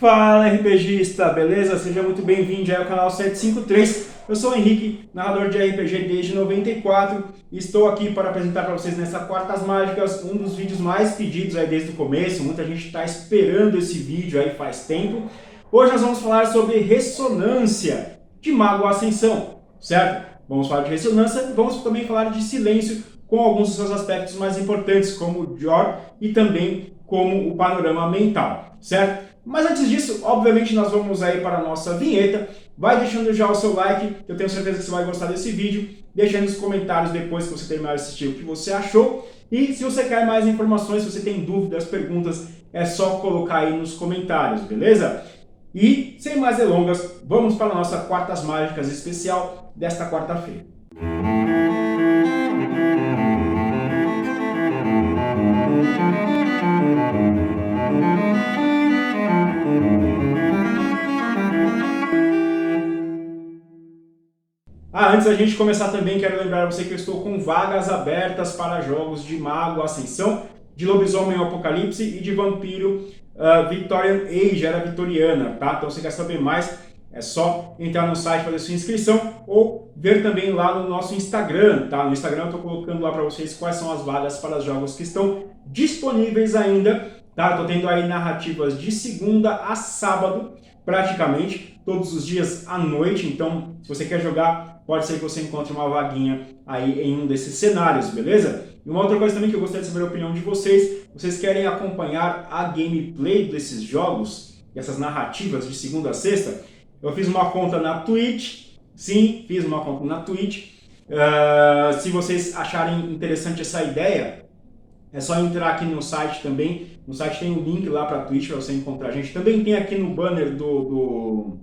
Fala RPGista, beleza? Seja muito bem-vindo ao canal 753. Eu sou o Henrique, narrador de RPG desde 94 e estou aqui para apresentar para vocês nessa Quartas Mágicas um dos vídeos mais pedidos aí desde o começo. Muita gente está esperando esse vídeo aí faz tempo. Hoje nós vamos falar sobre ressonância de Mago Ascensão, certo? Vamos falar de ressonância e vamos também falar de silêncio com alguns dos seus aspectos mais importantes, como o Jor e também como o panorama mental, certo? Mas antes disso, obviamente nós vamos aí para a nossa vinheta. Vai deixando já o seu like, eu tenho certeza que você vai gostar desse vídeo. Deixa aí nos comentários depois que você terminar de assistir o que você achou. E se você quer mais informações, se você tem dúvidas, perguntas, é só colocar aí nos comentários, beleza? E, sem mais delongas, vamos para a nossa Quartas Mágicas especial desta quarta-feira. Ah, antes da gente começar também, quero lembrar você que eu estou com vagas abertas para jogos de Mago Ascensão, de Lobisomem Apocalipse e de Vampiro uh, Victorian Age, era vitoriana, tá? Então, se você quer saber mais, é só entrar no site fazer sua inscrição ou ver também lá no nosso Instagram, tá? No Instagram eu estou colocando lá para vocês quais são as vagas para os jogos que estão disponíveis ainda, tá? Estou tendo aí narrativas de segunda a sábado, praticamente, todos os dias à noite. Então, se você quer jogar, pode ser que você encontre uma vaguinha aí em um desses cenários, beleza? E uma outra coisa também que eu gostaria de saber a opinião de vocês, vocês querem acompanhar a gameplay desses jogos, essas narrativas de segunda a sexta? Eu fiz uma conta na Twitch, sim, fiz uma conta na Twitch. Uh, se vocês acharem interessante essa ideia, é só entrar aqui no site também. No site tem um link lá para a Twitch para você encontrar a gente. Também tem aqui no banner do, do,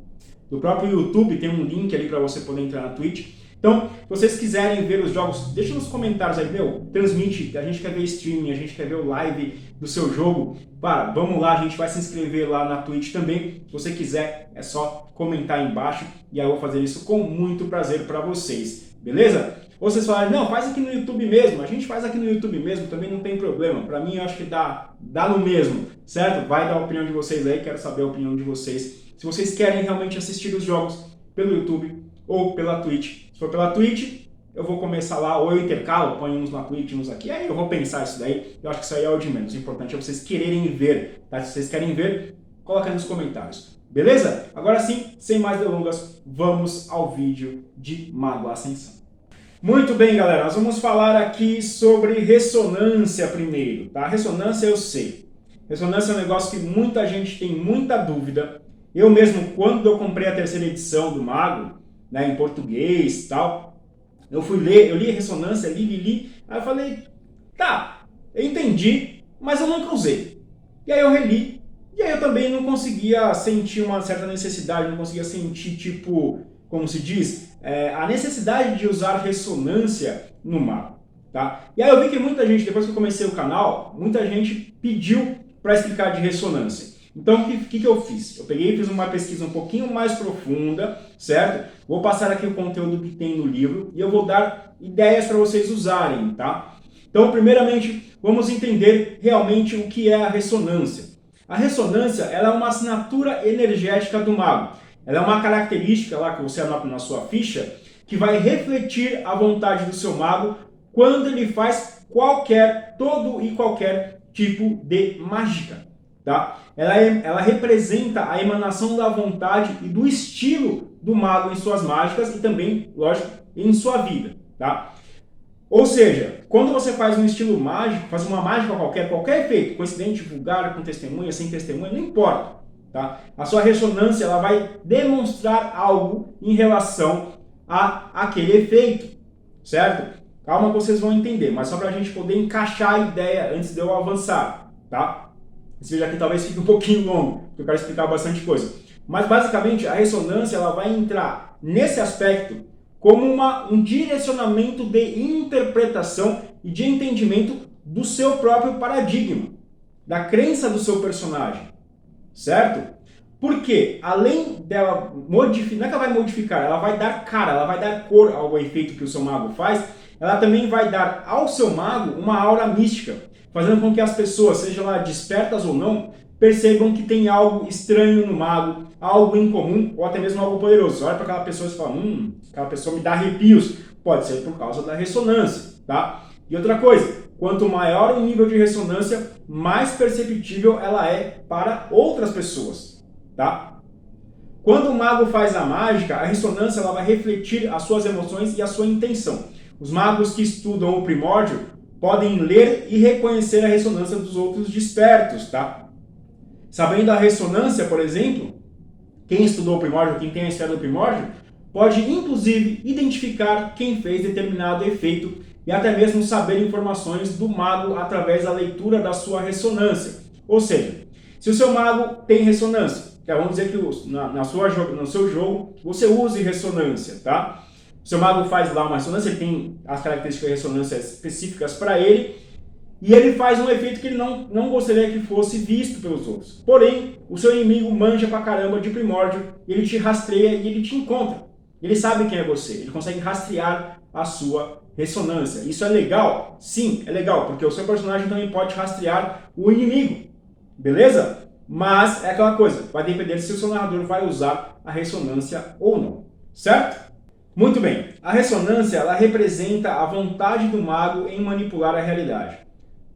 do próprio YouTube, tem um link ali para você poder entrar na Twitch. Então, se vocês quiserem ver os jogos, deixa nos comentários aí, meu, transmite, a gente quer ver streaming, a gente quer ver o live do seu jogo. Para, vamos lá, a gente vai se inscrever lá na Twitch também. Se você quiser, é só comentar aí embaixo e eu vou fazer isso com muito prazer para vocês, beleza? Ou vocês falarem, não, faz aqui no YouTube mesmo, a gente faz aqui no YouTube mesmo, também não tem problema. Para mim, eu acho que dá, dá no mesmo, certo? Vai dar a opinião de vocês aí, quero saber a opinião de vocês. Se vocês querem realmente assistir os jogos pelo YouTube ou pela Twitch, se for pela Twitch, eu vou começar lá, ou eu intercalo, ponho uns na Twitch, uns aqui, aí eu vou pensar isso daí. Eu acho que isso aí é o de menos. O importante é vocês quererem ver, tá? Se vocês querem ver, coloca aí nos comentários. Beleza? Agora sim, sem mais delongas, vamos ao vídeo de Mago Ascensão. Muito bem, galera, nós vamos falar aqui sobre ressonância primeiro, tá? Ressonância eu sei. Ressonância é um negócio que muita gente tem muita dúvida. Eu mesmo, quando eu comprei a terceira edição do Mago, né, em português e tal. Eu fui ler, eu li ressonância, li, li, li. Aí eu falei, tá, eu entendi, mas eu nunca usei. E aí eu reli, e aí eu também não conseguia sentir uma certa necessidade, não conseguia sentir, tipo, como se diz, é, a necessidade de usar ressonância no mapa. Tá? E aí eu vi que muita gente, depois que eu comecei o canal, muita gente pediu para explicar de ressonância. Então, o que, que, que eu fiz? Eu peguei e fiz uma pesquisa um pouquinho mais profunda, certo? Vou passar aqui o conteúdo que tem no livro e eu vou dar ideias para vocês usarem, tá? Então, primeiramente, vamos entender realmente o que é a ressonância. A ressonância ela é uma assinatura energética do mago. Ela é uma característica lá que você anota na sua ficha que vai refletir a vontade do seu mago quando ele faz qualquer, todo e qualquer tipo de mágica. Tá? Ela, é, ela representa a emanação da vontade e do estilo do mago em suas mágicas e também, lógico, em sua vida. Tá? Ou seja, quando você faz um estilo mágico, faz uma mágica qualquer, qualquer efeito, coincidente, vulgar, com testemunha, sem testemunha, não importa. Tá? A sua ressonância ela vai demonstrar algo em relação a aquele efeito, certo? Calma que vocês vão entender, mas só para a gente poder encaixar a ideia antes de eu avançar, tá? Esse vídeo aqui talvez fique um pouquinho longo, porque eu quero explicar bastante coisa. Mas basicamente a ressonância ela vai entrar nesse aspecto como uma, um direcionamento de interpretação e de entendimento do seu próprio paradigma, da crença do seu personagem, certo? Porque além dela modificar, não é que ela vai modificar, ela vai dar cara, ela vai dar cor ao efeito que o seu mago faz, ela também vai dar ao seu mago uma aura mística fazendo com que as pessoas, sejam lá despertas ou não, percebam que tem algo estranho no mago, algo incomum ou até mesmo algo poderoso. Olha para aquela pessoa e fala, hum, aquela pessoa me dá arrepios. Pode ser por causa da ressonância, tá? E outra coisa, quanto maior o nível de ressonância, mais perceptível ela é para outras pessoas, tá? Quando o mago faz a mágica, a ressonância ela vai refletir as suas emoções e a sua intenção. Os magos que estudam o primórdio podem ler e reconhecer a ressonância dos outros despertos, tá? Sabendo a ressonância, por exemplo, quem estudou o primórdio, quem tem a história do primórdio, pode inclusive identificar quem fez determinado efeito e até mesmo saber informações do mago através da leitura da sua ressonância. Ou seja, se o seu mago tem ressonância, que é, vamos dizer que na, na sua, no seu jogo você use ressonância, tá? Seu mago faz lá uma ressonância, ele tem as características de ressonância específicas para ele, e ele faz um efeito que ele não, não gostaria que fosse visto pelos outros. Porém, o seu inimigo manja pra caramba de primórdio, ele te rastreia e ele te encontra. Ele sabe quem é você, ele consegue rastrear a sua ressonância. Isso é legal? Sim, é legal, porque o seu personagem também pode rastrear o inimigo. Beleza? Mas é aquela coisa, vai depender se o seu narrador vai usar a ressonância ou não. Certo? Muito bem. A ressonância ela representa a vontade do mago em manipular a realidade.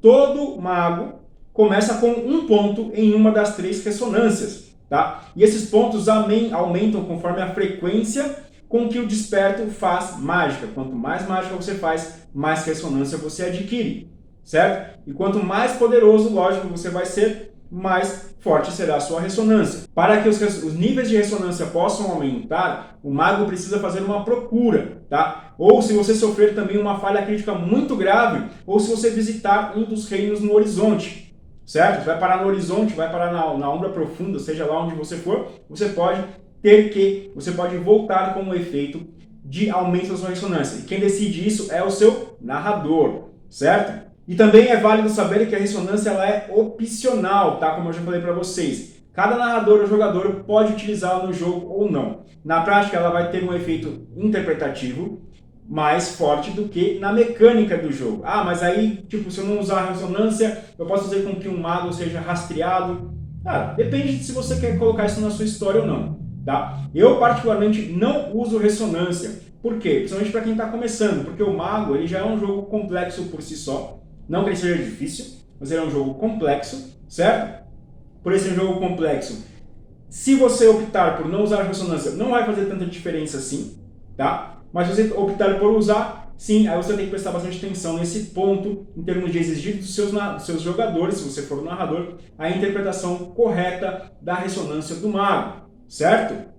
Todo mago começa com um ponto em uma das três ressonâncias, tá? E esses pontos aumentam conforme a frequência com que o desperto faz mágica. Quanto mais mágica você faz, mais ressonância você adquire, certo? E quanto mais poderoso, lógico, você vai ser, mais forte será a sua ressonância. Para que os, os, níveis de ressonância possam aumentar, o mago precisa fazer uma procura, tá? Ou se você sofrer também uma falha crítica muito grave, ou se você visitar um dos reinos no horizonte, certo? Você vai parar no horizonte, vai parar na, na ombra profunda, seja lá onde você for, você pode ter que, você pode voltar com o efeito de aumento da sua ressonância. E quem decide isso é o seu narrador, certo? E também é válido saber que a ressonância ela é opcional, tá? Como eu já falei para vocês. Cada narrador ou jogador pode utilizá-la no jogo ou não. Na prática, ela vai ter um efeito interpretativo mais forte do que na mecânica do jogo. Ah, mas aí, tipo, se eu não usar a ressonância, eu posso fazer com que um mago seja rastreado. Cara, depende de se você quer colocar isso na sua história ou não. Tá? Eu, particularmente, não uso ressonância. Por quê? Principalmente para quem está começando, porque o Mago ele já é um jogo complexo por si só. Não que ele seja difícil, mas ele é um jogo complexo, certo? Por esse jogo complexo, se você optar por não usar ressonância, não vai fazer tanta diferença assim, tá? Mas se você optar por usar, sim, aí você tem que prestar bastante atenção nesse ponto, em termos de exigir dos seus, dos seus jogadores, se você for o narrador, a interpretação correta da ressonância do mago certo?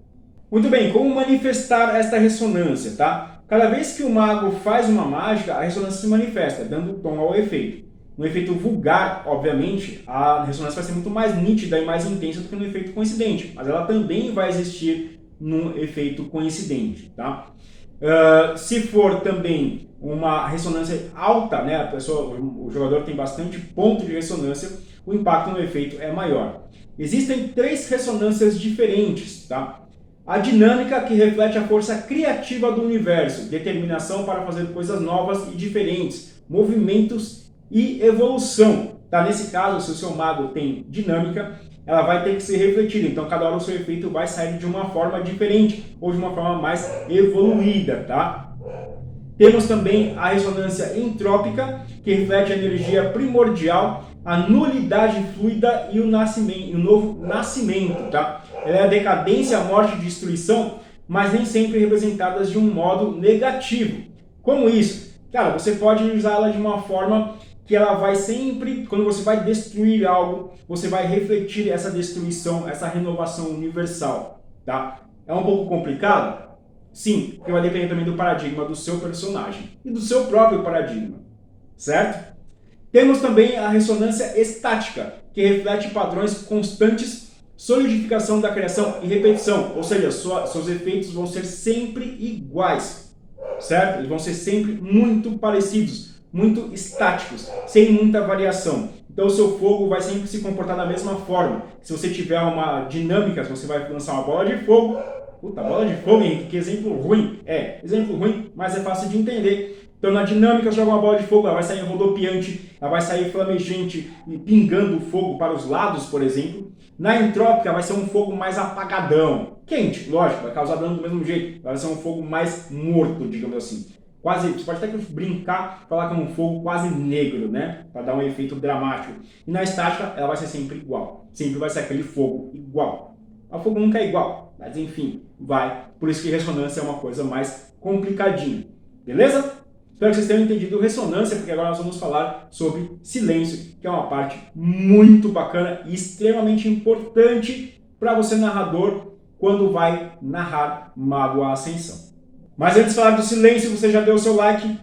Muito bem, como manifestar esta ressonância, tá? Cada vez que o mago faz uma mágica, a ressonância se manifesta, dando tom ao efeito. No efeito vulgar, obviamente, a ressonância vai ser muito mais nítida e mais intensa do que no efeito coincidente, mas ela também vai existir no efeito coincidente, tá? Uh, se for também uma ressonância alta, né, a pessoa, o jogador tem bastante ponto de ressonância, o impacto no efeito é maior. Existem três ressonâncias diferentes, tá? A dinâmica que reflete a força criativa do universo, determinação para fazer coisas novas e diferentes, movimentos e evolução. Tá? Nesse caso, se o seu mago tem dinâmica, ela vai ter que ser refletida. Então, cada hora o seu efeito vai sair de uma forma diferente ou de uma forma mais evoluída, tá? Temos também a ressonância entrópica, que reflete a energia primordial a nulidade fluida e o nascimento, o novo nascimento, tá? Ela é a decadência, a morte e destruição, mas nem sempre representadas de um modo negativo. Como isso? Cara, você pode usá-la de uma forma que ela vai sempre, quando você vai destruir algo, você vai refletir essa destruição, essa renovação universal, tá? É um pouco complicado? Sim, porque vai depender também do paradigma do seu personagem e do seu próprio paradigma, certo? Temos também a ressonância estática, que reflete padrões constantes, solidificação da criação e repetição, ou seja, sua, seus efeitos vão ser sempre iguais, certo? Eles vão ser sempre muito parecidos, muito estáticos, sem muita variação. Então o seu fogo vai sempre se comportar da mesma forma. Se você tiver uma dinâmica, se você vai lançar uma bola de fogo, puta, bola de fogo, Henrique, que exemplo ruim. É, exemplo ruim, mas é fácil de entender Então na dinâmica joga uma bola de fogo, ela vai sair rodopiante, ela vai sair flamejante pingando fogo para os lados, por exemplo. Na entrópica vai ser um fogo mais apagadão, quente, lógico, vai causar dano do mesmo jeito, vai ser um fogo mais morto, digamos assim. Quase, você pode até brincar, falar que é um fogo quase negro, né? Para dar um efeito dramático. E na estática ela vai ser sempre igual, sempre vai ser aquele fogo igual. O fogo nunca é igual, mas enfim, vai. Por isso que ressonância é uma coisa mais complicadinha. Beleza? Espero que vocês tenham entendido ressonância, porque agora nós vamos falar sobre silêncio, que é uma parte muito bacana e extremamente importante para você, narrador, quando vai narrar Mago à Ascensão. Mas antes de falar do silêncio, você já deu o seu like,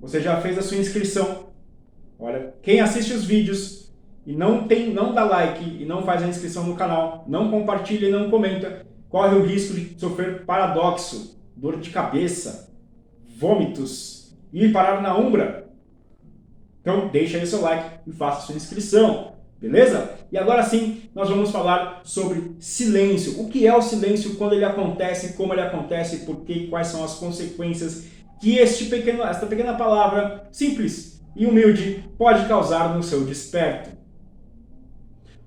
você já fez a sua inscrição. Olha, quem assiste os vídeos e não tem, não dá like e não faz a inscrição no canal, não compartilha e não comenta, corre o risco de sofrer paradoxo, dor de cabeça, vômitos, e parar na Umbra. Então deixa aí seu like e faça sua inscrição, beleza? E agora sim, nós vamos falar sobre silêncio. O que é o silêncio, quando ele acontece, como ele acontece, por quê, quais são as consequências que este pequeno, esta pequena palavra simples e humilde pode causar no seu desperto.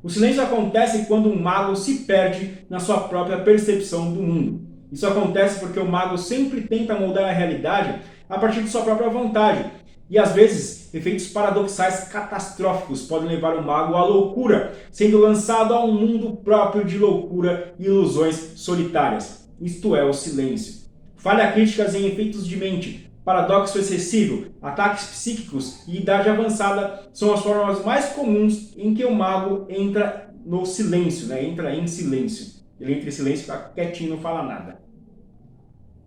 O silêncio acontece quando um mago se perde na sua própria percepção do mundo. Isso acontece porque o mago sempre tenta moldar a realidade a partir de sua própria vontade. E às vezes, efeitos paradoxais catastróficos podem levar o mago à loucura, sendo lançado a um mundo próprio de loucura e ilusões solitárias. Isto é o silêncio. Falha críticas em efeitos de mente, paradoxo excessivo, ataques psíquicos e idade avançada são as formas mais comuns em que o mago entra no silêncio, né? entra em silêncio. Ele entra em silêncio, fica quietinho, não fala nada.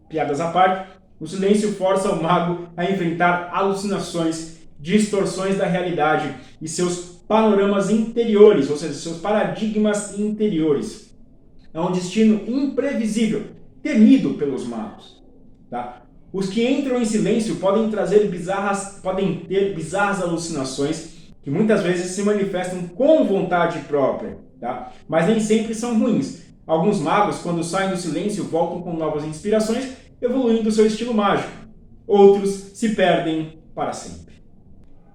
Piadas à parte, o silêncio força o mago a enfrentar alucinações, distorções da realidade e seus panoramas interiores, ou seja, seus paradigmas interiores. É um destino imprevisível, temido pelos magos. Tá? Os que entram em silêncio podem trazer bizarras, podem ter bizarras alucinações que muitas vezes se manifestam com vontade própria, tá? mas nem sempre são ruins. Alguns magos, quando saem do silêncio, voltam com novas inspirações evoluindo seu estilo mágico. Outros se perdem para sempre.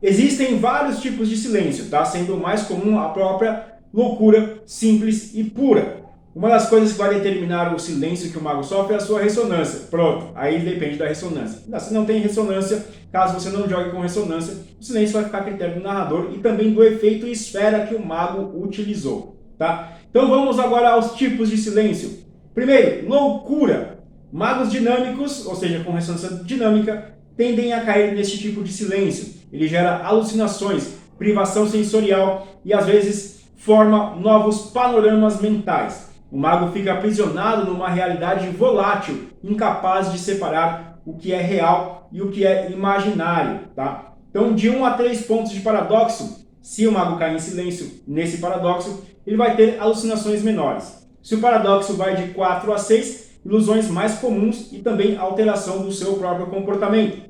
Existem vários tipos de silêncio, tá? sendo o mais comum a própria loucura simples e pura. Uma das coisas que vai determinar o silêncio que o mago sofre é a sua ressonância. Pronto, aí depende da ressonância. Se não tem ressonância, caso você não jogue com ressonância, o silêncio vai ficar a critério do narrador e também do efeito esfera que o mago utilizou. Tá? Então vamos agora aos tipos de silêncio. Primeiro, loucura. Magos dinâmicos, ou seja, com ressonância dinâmica, tendem a cair neste tipo de silêncio. Ele gera alucinações, privação sensorial e às vezes forma novos panoramas mentais. O mago fica aprisionado numa realidade volátil, incapaz de separar o que é real e o que é imaginário. Tá? Então, de 1 a 3 pontos de paradoxo, se o mago cair em silêncio nesse paradoxo, ele vai ter alucinações menores. Se o paradoxo vai de 4 a 6, ilusões mais comuns e também alteração do seu próprio comportamento.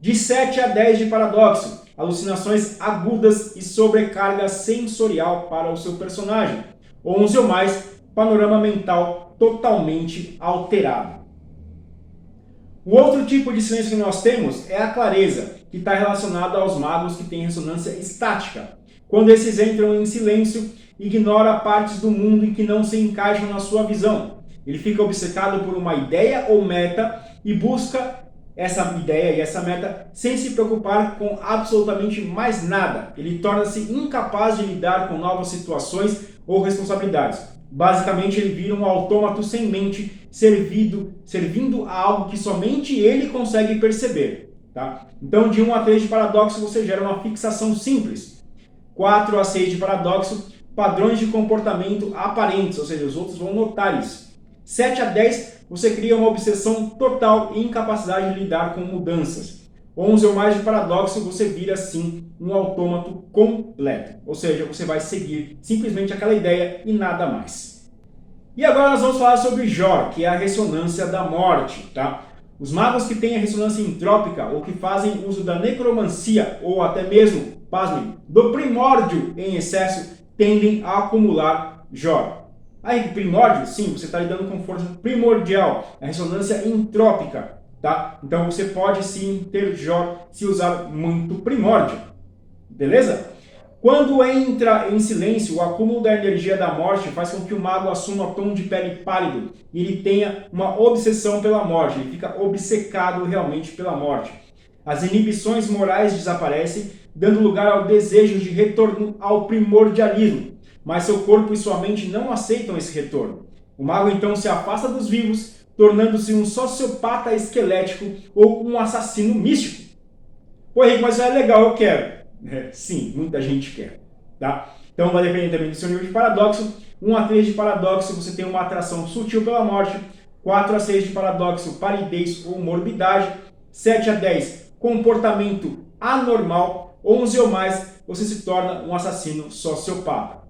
De 7 a 10 de paradoxo, alucinações agudas e sobrecarga sensorial para o seu personagem. 11 ou mais, panorama mental totalmente alterado. O outro tipo de silêncio que nós temos é a clareza, que está relacionado aos magos que têm ressonância estática. Quando esses entram em silêncio, ignora partes do mundo em que não se encaixam na sua visão ele fica obcecado por uma ideia ou meta e busca essa ideia e essa meta sem se preocupar com absolutamente mais nada. Ele torna-se incapaz de lidar com novas situações ou responsabilidades. Basicamente, ele vira um autômato sem mente, servido, servindo a algo que somente ele consegue perceber. Tá? Então, de 1 a 3 de paradoxo, você gera uma fixação simples. 4 a 6 de paradoxo, padrões de comportamento aparentes, ou seja, os outros vão notar isso. 7 a 10, você cria uma obsessão total e incapacidade de lidar com mudanças. 11 ou mais de paradoxo, você vira assim um autômato completo. Ou seja, você vai seguir simplesmente aquela ideia e nada mais. E agora nós vamos falar sobre Jor, que é a ressonância da morte, tá? Os magos que têm a ressonância entrópica ou que fazem uso da necromancia ou até mesmo, pasmem, do primórdio em excesso, tendem a acumular Jor. Aí, primórdio, sim, você está lidando com força primordial, a ressonância entrópica. tá? Então você pode sim ter Jó se usar muito primórdio, beleza? Quando entra em silêncio, o acúmulo da energia da morte faz com que o mago assuma tom de pele pálido e ele tenha uma obsessão pela morte, ele fica obcecado realmente pela morte. As inibições morais desaparecem, dando lugar ao desejo de retorno ao primordialismo, mas seu corpo e sua mente não aceitam esse retorno. O mago então se afasta dos vivos, tornando-se um sociopata esquelético ou um assassino místico. Pô, Henrique, mas é legal, eu quero. É, sim, muita gente quer. Tá? Então vai depender também do seu nível de paradoxo. 1 a 3 de paradoxo, você tem uma atração sutil pela morte. 4 a 6 de paradoxo, palidez ou morbidade. 7 a 10, comportamento anormal. 11 ou mais, você se torna um assassino sociopata.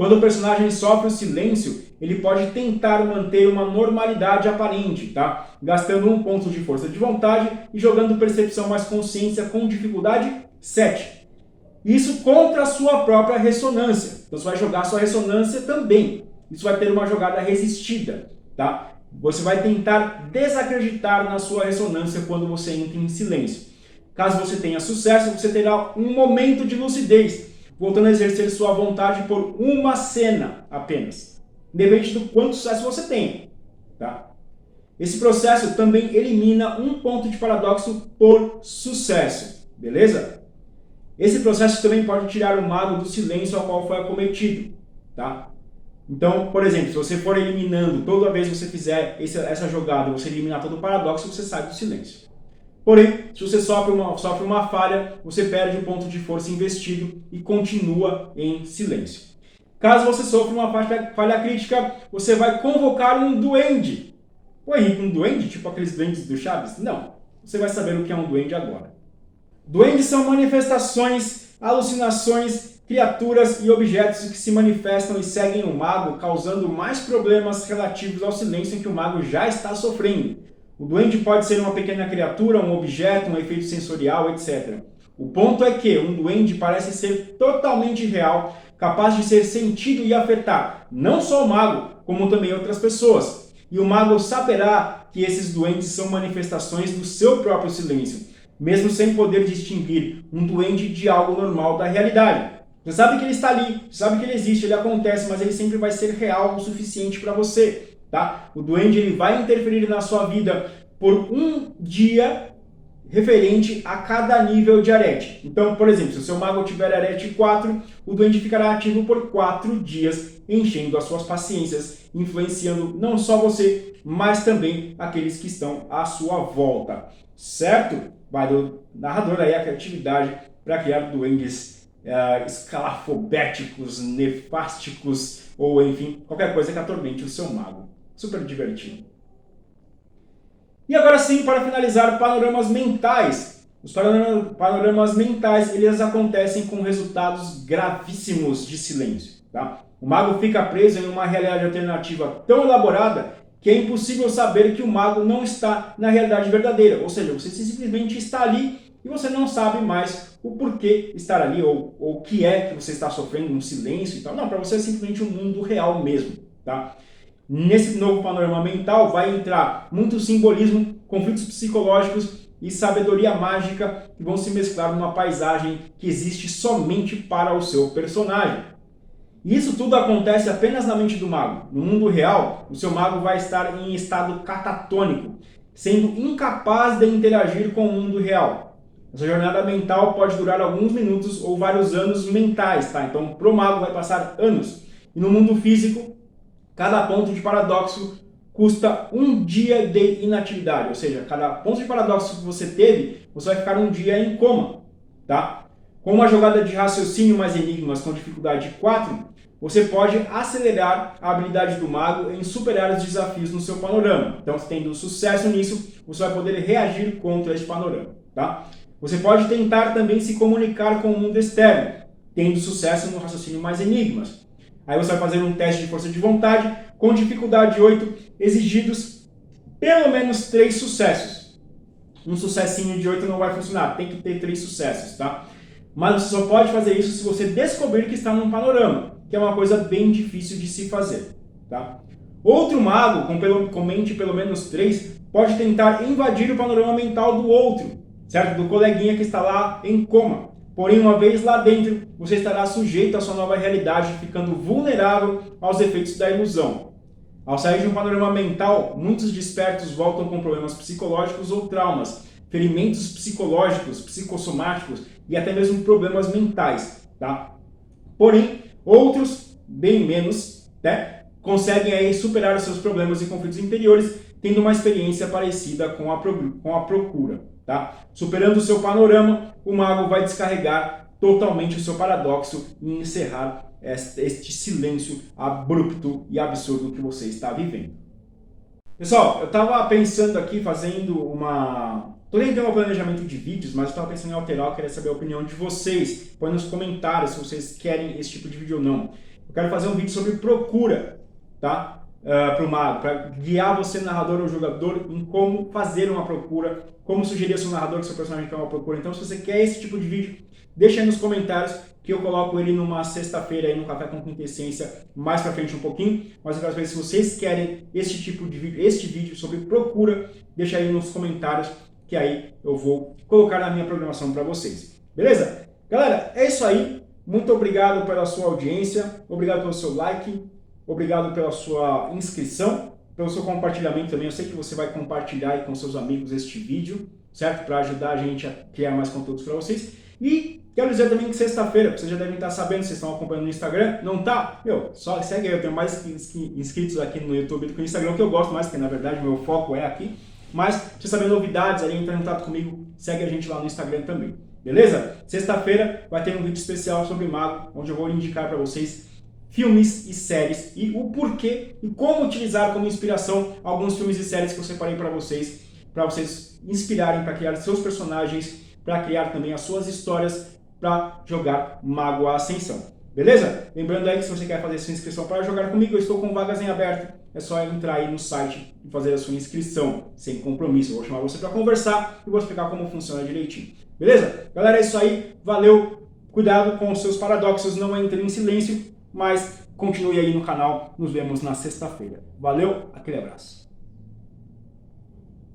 Quando o personagem sofre o silêncio, ele pode tentar manter uma normalidade aparente, tá? Gastando um ponto de força de vontade e jogando percepção mais consciência com dificuldade 7. Isso contra a sua própria ressonância. Então você vai jogar sua ressonância também. Isso vai ter uma jogada resistida, tá? Você vai tentar desacreditar na sua ressonância quando você entra em silêncio. Caso você tenha sucesso, você terá um momento de lucidez voltando a exercer sua vontade por uma cena apenas, independente do quanto sucesso você tem. Tá? Esse processo também elimina um ponto de paradoxo por sucesso, beleza? Esse processo também pode tirar o mago do silêncio ao qual foi acometido, tá? Então, por exemplo, se você for eliminando toda vez que você fizer essa jogada, você eliminar todo o paradoxo, você sai do silêncio. Porém, se você sofre uma, sofre uma falha, você perde o ponto de força investido e continua em silêncio. Caso você sofra uma falha, falha crítica, você vai convocar um duende. Henrique, um duende? Tipo aqueles duendes do Chaves? Não. Você vai saber o que é um duende agora. Duendes são manifestações, alucinações, criaturas e objetos que se manifestam e seguem o mago, causando mais problemas relativos ao silêncio que o mago já está sofrendo. O doente pode ser uma pequena criatura, um objeto, um efeito sensorial, etc. O ponto é que um duende parece ser totalmente real, capaz de ser sentido e afetar não só o mago, como também outras pessoas. E o mago saberá que esses duendes são manifestações do seu próprio silêncio, mesmo sem poder distinguir um duende de algo normal da realidade. Você sabe que ele está ali, sabe que ele existe, ele acontece, mas ele sempre vai ser real o suficiente para você tá? O duende ele vai interferir na sua vida por um dia referente a cada nível de arete. Então, por exemplo, se o seu mago tiver arete 4, o duende ficará ativo por 4 dias, enchendo as suas paciências, influenciando não só você, mas também aqueles que estão à sua volta. Certo? Vai do narrador aí a criatividade para criar duendes uh, escalafobéticos, nefásticos ou enfim, qualquer coisa que atormente o seu mago super divertido. E agora sim, para finalizar, panoramas mentais. Os panoramas mentais, eles acontecem com resultados gravíssimos de silêncio. Tá? O mago fica preso em uma realidade alternativa tão elaborada que é impossível saber que o mago não está na realidade verdadeira. Ou seja, você simplesmente está ali e você não sabe mais o porquê estar ali ou, o que é que você está sofrendo, um silêncio e tal. Não, para você é simplesmente um mundo real mesmo. Tá? Nesse novo panorama mental vai entrar muito simbolismo, conflitos psicológicos e sabedoria mágica que vão se mesclar numa paisagem que existe somente para o seu personagem. Isso tudo acontece apenas na mente do mago. No mundo real, o seu mago vai estar em estado catatônico, sendo incapaz de interagir com o mundo real. Essa jornada mental pode durar alguns minutos ou vários anos mentais, tá? Então, pro mago vai passar anos. E no mundo físico, Cada ponto de paradoxo custa um dia de inatividade, ou seja, cada ponto de paradoxo que você teve, você vai ficar um dia em coma, tá? Com uma jogada de raciocínio mais enigmas com dificuldade 4, você pode acelerar a habilidade do mago em superar os desafios no seu panorama. Então, tendo sucesso nisso, você vai poder reagir contra esse panorama, tá? Você pode tentar também se comunicar com o mundo externo, tendo sucesso no raciocínio mais enigmas. Aí você vai fazer um teste de força de vontade com dificuldade 8, exigidos pelo menos 3 sucessos. Um sucessinho de 8 não vai funcionar, tem que ter 3 sucessos, tá? Mas você só pode fazer isso se você descobrir que está num panorama, que é uma coisa bem difícil de se fazer, tá? Outro mago com, pelo, com mente pelo menos 3 pode tentar invadir o panorama mental do outro, certo? Do coleguinha que está lá em coma. Porém, uma vez lá dentro, você estará sujeito à sua nova realidade, ficando vulnerável aos efeitos da ilusão. Ao sair de um panorama mental, muitos despertos voltam com problemas psicológicos ou traumas, ferimentos psicológicos, psicossomáticos e até mesmo problemas mentais, tá? Porém, outros, bem menos, né, conseguem aí superar os seus problemas e conflitos interiores, tendo uma experiência parecida com a, com a procura, tá? Superando o seu panorama, o mago vai descarregar totalmente o seu paradoxo e encerrar este silêncio abrupto e absurdo que você está vivendo. Pessoal, eu estava pensando aqui, fazendo uma... Tô tentando um planejamento de vídeos, mas eu estava pensando em alterar, eu queria saber a opinião de vocês. Põe nos comentários se vocês querem esse tipo de vídeo ou não. Eu quero fazer um vídeo sobre procura, tá? Uh, ah, para para guiar você, narrador ou jogador, em como fazer uma procura, como sugerir ao seu narrador que seu personagem quer uma procura. Então, se você quer esse tipo de vídeo, deixa aí nos comentários que eu coloco ele numa sexta-feira aí no Café com Quintessência, mais pra frente um pouquinho. Mas quero saber se vocês querem este tipo de vídeo, este vídeo sobre procura, deixa aí nos comentários que aí eu vou colocar na minha programação para vocês. Beleza? Galera, é isso aí. Muito obrigado pela sua audiência, obrigado pelo seu like, obrigado pela sua inscrição, pelo seu compartilhamento também. Eu sei que você vai compartilhar aí com seus amigos este vídeo, certo? Para ajudar a gente a criar mais conteúdos para vocês. E Quero dizer também que sexta-feira, vocês já devem estar sabendo, vocês estão acompanhando no Instagram, não tá? Meu, só segue aí, eu tenho mais inscritos aqui no YouTube do que no Instagram, que eu gosto mais, porque na verdade meu foco é aqui. Mas, se saber novidades ali, entrar em contato comigo, segue a gente lá no Instagram também. Beleza? Sexta-feira vai ter um vídeo especial sobre Mago, onde eu vou indicar para vocês filmes e séries e o porquê e como utilizar como inspiração alguns filmes e séries que eu separei para vocês, para vocês inspirarem para criar seus personagens, para criar também as suas histórias para jogar Mago Ascensão. Beleza? Lembrando aí que se você quer fazer sua inscrição para jogar comigo, eu estou com vagas em aberto. É só entrar aí no site e fazer a sua inscrição, sem compromisso. Eu vou chamar você para conversar e vou explicar como funciona direitinho. Beleza? Galera, é isso aí. Valeu. Cuidado com os seus paradoxos, não entre em silêncio, mas continue aí no canal. Nos vemos na sexta-feira. Valeu, aquele abraço.